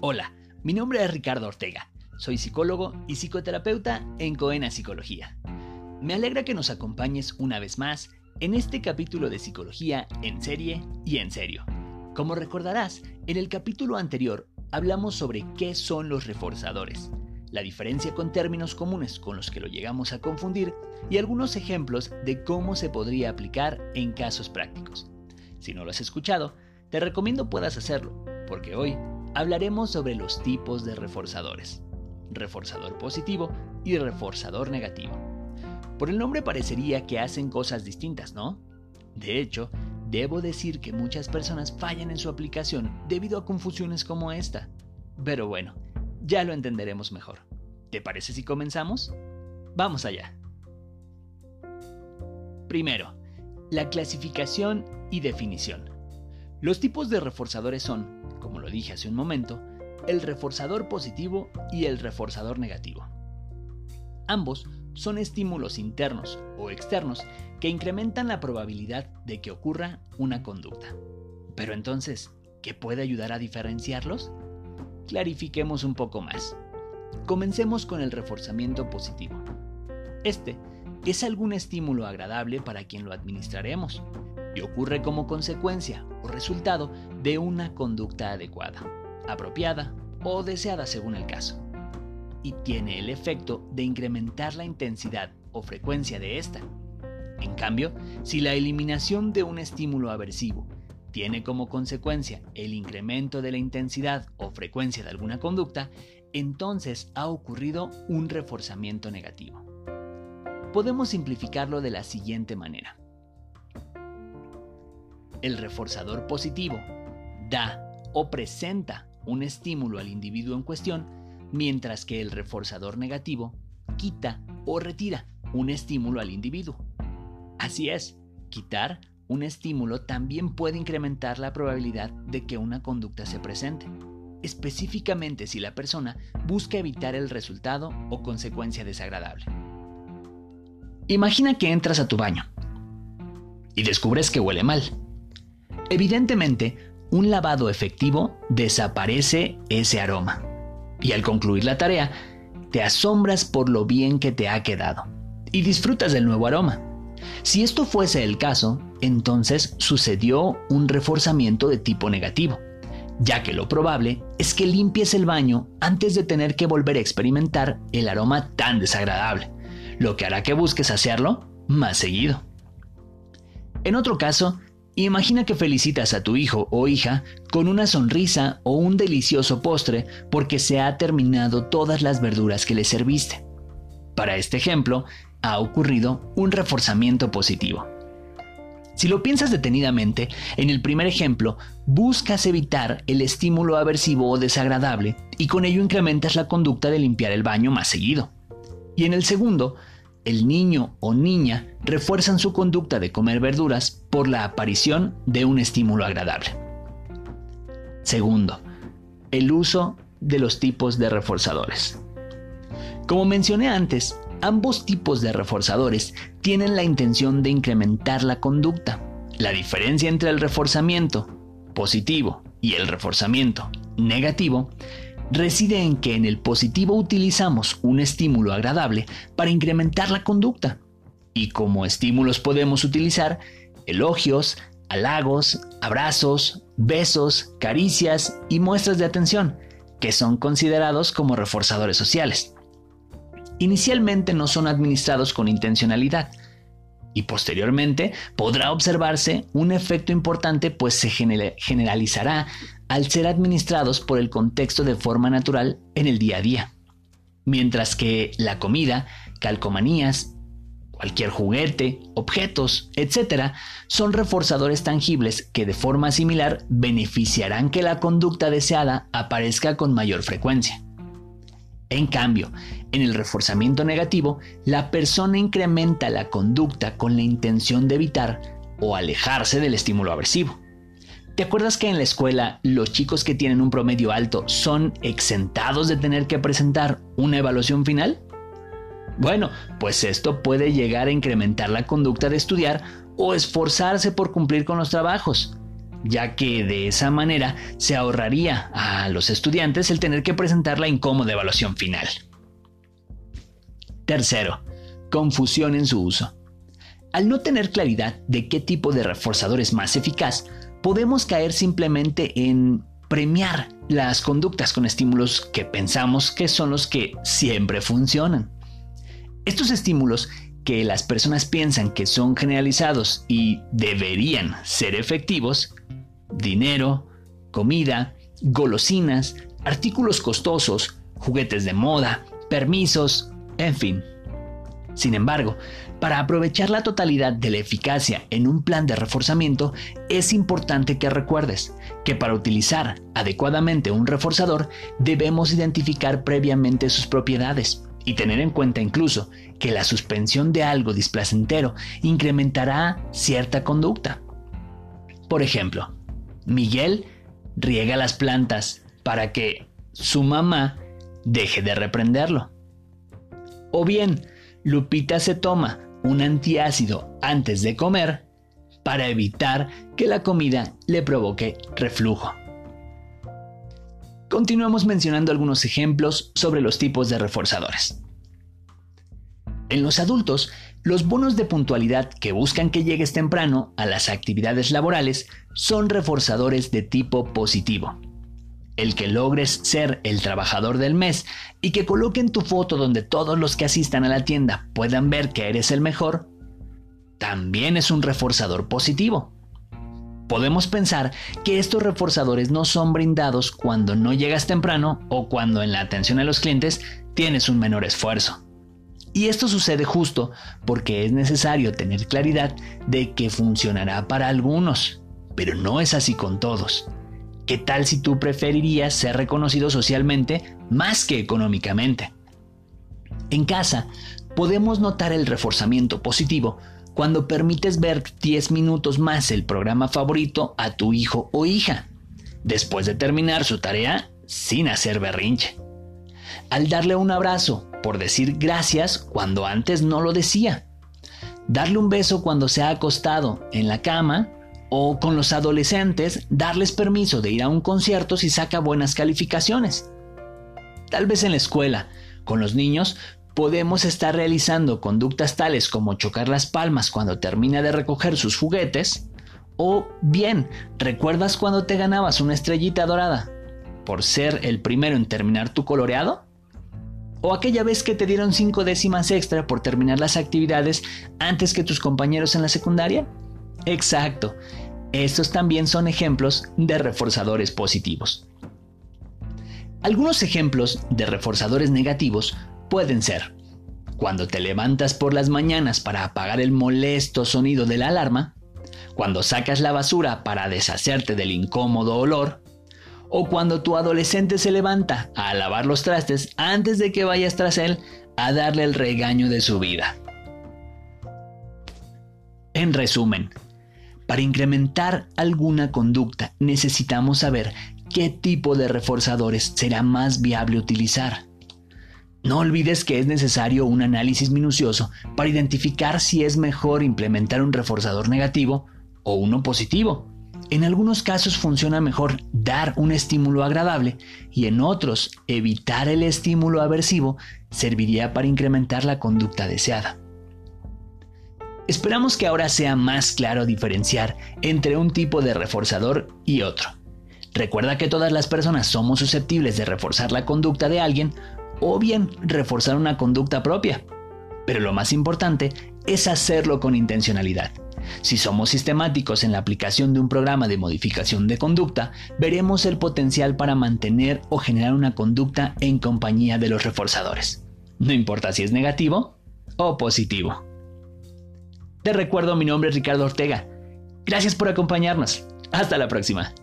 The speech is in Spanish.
Hola, mi nombre es Ricardo Ortega. Soy psicólogo y psicoterapeuta en Coena Psicología. Me alegra que nos acompañes una vez más en este capítulo de psicología en serie y en serio. Como recordarás, en el capítulo anterior hablamos sobre qué son los reforzadores, la diferencia con términos comunes con los que lo llegamos a confundir y algunos ejemplos de cómo se podría aplicar en casos prácticos. Si no lo has escuchado, te recomiendo puedas hacerlo, porque hoy hablaremos sobre los tipos de reforzadores, reforzador positivo y reforzador negativo. Por el nombre parecería que hacen cosas distintas, ¿no? De hecho, debo decir que muchas personas fallan en su aplicación debido a confusiones como esta. Pero bueno, ya lo entenderemos mejor. ¿Te parece si comenzamos? Vamos allá. Primero, la clasificación y definición. Los tipos de reforzadores son como lo dije hace un momento, el reforzador positivo y el reforzador negativo. Ambos son estímulos internos o externos que incrementan la probabilidad de que ocurra una conducta. Pero entonces, ¿qué puede ayudar a diferenciarlos? Clarifiquemos un poco más. Comencemos con el reforzamiento positivo. Este es algún estímulo agradable para quien lo administraremos, y ocurre como consecuencia o resultado de una conducta adecuada, apropiada o deseada según el caso. Y tiene el efecto de incrementar la intensidad o frecuencia de esta. En cambio, si la eliminación de un estímulo aversivo tiene como consecuencia el incremento de la intensidad o frecuencia de alguna conducta, entonces ha ocurrido un reforzamiento negativo. Podemos simplificarlo de la siguiente manera. El reforzador positivo da o presenta un estímulo al individuo en cuestión, mientras que el reforzador negativo quita o retira un estímulo al individuo. Así es, quitar un estímulo también puede incrementar la probabilidad de que una conducta se presente, específicamente si la persona busca evitar el resultado o consecuencia desagradable. Imagina que entras a tu baño y descubres que huele mal. Evidentemente, un lavado efectivo desaparece ese aroma. Y al concluir la tarea, te asombras por lo bien que te ha quedado y disfrutas del nuevo aroma. Si esto fuese el caso, entonces sucedió un reforzamiento de tipo negativo, ya que lo probable es que limpies el baño antes de tener que volver a experimentar el aroma tan desagradable, lo que hará que busques hacerlo más seguido. En otro caso, Imagina que felicitas a tu hijo o hija con una sonrisa o un delicioso postre porque se ha terminado todas las verduras que le serviste. Para este ejemplo, ha ocurrido un reforzamiento positivo. Si lo piensas detenidamente, en el primer ejemplo, buscas evitar el estímulo aversivo o desagradable y con ello incrementas la conducta de limpiar el baño más seguido. Y en el segundo, el niño o niña refuerzan su conducta de comer verduras por la aparición de un estímulo agradable. Segundo, el uso de los tipos de reforzadores. Como mencioné antes, ambos tipos de reforzadores tienen la intención de incrementar la conducta. La diferencia entre el reforzamiento positivo y el reforzamiento negativo reside en que en el positivo utilizamos un estímulo agradable para incrementar la conducta. Y como estímulos podemos utilizar elogios, halagos, abrazos, besos, caricias y muestras de atención, que son considerados como reforzadores sociales. Inicialmente no son administrados con intencionalidad, y posteriormente podrá observarse un efecto importante pues se generalizará al ser administrados por el contexto de forma natural en el día a día. Mientras que la comida, calcomanías, cualquier juguete, objetos, etc., son reforzadores tangibles que de forma similar beneficiarán que la conducta deseada aparezca con mayor frecuencia. En cambio, en el reforzamiento negativo, la persona incrementa la conducta con la intención de evitar o alejarse del estímulo aversivo. ¿Te acuerdas que en la escuela los chicos que tienen un promedio alto son exentados de tener que presentar una evaluación final? Bueno, pues esto puede llegar a incrementar la conducta de estudiar o esforzarse por cumplir con los trabajos. ya que de esa manera se ahorraría a los estudiantes el tener que presentar la incómoda evaluación final. Tercero, confusión en su uso. Al no tener claridad de qué tipo de reforzador es más eficaz, podemos caer simplemente en premiar las conductas con estímulos que pensamos que son los que siempre funcionan. Estos estímulos que las personas piensan que son generalizados y deberían ser efectivos, dinero, comida, golosinas, artículos costosos, juguetes de moda, permisos, en fin. Sin embargo, para aprovechar la totalidad de la eficacia en un plan de reforzamiento, es importante que recuerdes que para utilizar adecuadamente un reforzador debemos identificar previamente sus propiedades y tener en cuenta incluso que la suspensión de algo displacentero incrementará cierta conducta. Por ejemplo, Miguel riega las plantas para que su mamá deje de reprenderlo. O bien, Lupita se toma un antiácido antes de comer para evitar que la comida le provoque reflujo. Continuemos mencionando algunos ejemplos sobre los tipos de reforzadores. En los adultos, los bonos de puntualidad que buscan que llegues temprano a las actividades laborales son reforzadores de tipo positivo. El que logres ser el trabajador del mes y que coloquen tu foto donde todos los que asistan a la tienda puedan ver que eres el mejor, también es un reforzador positivo. Podemos pensar que estos reforzadores no son brindados cuando no llegas temprano o cuando en la atención a los clientes tienes un menor esfuerzo. Y esto sucede justo porque es necesario tener claridad de que funcionará para algunos, pero no es así con todos. ¿Qué tal si tú preferirías ser reconocido socialmente más que económicamente? En casa, podemos notar el reforzamiento positivo cuando permites ver 10 minutos más el programa favorito a tu hijo o hija, después de terminar su tarea sin hacer berrinche. Al darle un abrazo por decir gracias cuando antes no lo decía. Darle un beso cuando se ha acostado en la cama o con los adolescentes darles permiso de ir a un concierto si saca buenas calificaciones. Tal vez en la escuela, con los niños, podemos estar realizando conductas tales como chocar las palmas cuando termina de recoger sus juguetes, o bien, ¿recuerdas cuando te ganabas una estrellita dorada por ser el primero en terminar tu coloreado? ¿O aquella vez que te dieron cinco décimas extra por terminar las actividades antes que tus compañeros en la secundaria? Exacto, estos también son ejemplos de reforzadores positivos. Algunos ejemplos de reforzadores negativos pueden ser cuando te levantas por las mañanas para apagar el molesto sonido de la alarma, cuando sacas la basura para deshacerte del incómodo olor, o cuando tu adolescente se levanta a lavar los trastes antes de que vayas tras él a darle el regaño de su vida. En resumen, para incrementar alguna conducta necesitamos saber qué tipo de reforzadores será más viable utilizar. No olvides que es necesario un análisis minucioso para identificar si es mejor implementar un reforzador negativo o uno positivo. En algunos casos funciona mejor dar un estímulo agradable y en otros evitar el estímulo aversivo serviría para incrementar la conducta deseada. Esperamos que ahora sea más claro diferenciar entre un tipo de reforzador y otro. Recuerda que todas las personas somos susceptibles de reforzar la conducta de alguien o bien reforzar una conducta propia. Pero lo más importante es hacerlo con intencionalidad. Si somos sistemáticos en la aplicación de un programa de modificación de conducta, veremos el potencial para mantener o generar una conducta en compañía de los reforzadores. No importa si es negativo o positivo. Te recuerdo, mi nombre es Ricardo Ortega. Gracias por acompañarnos. Hasta la próxima.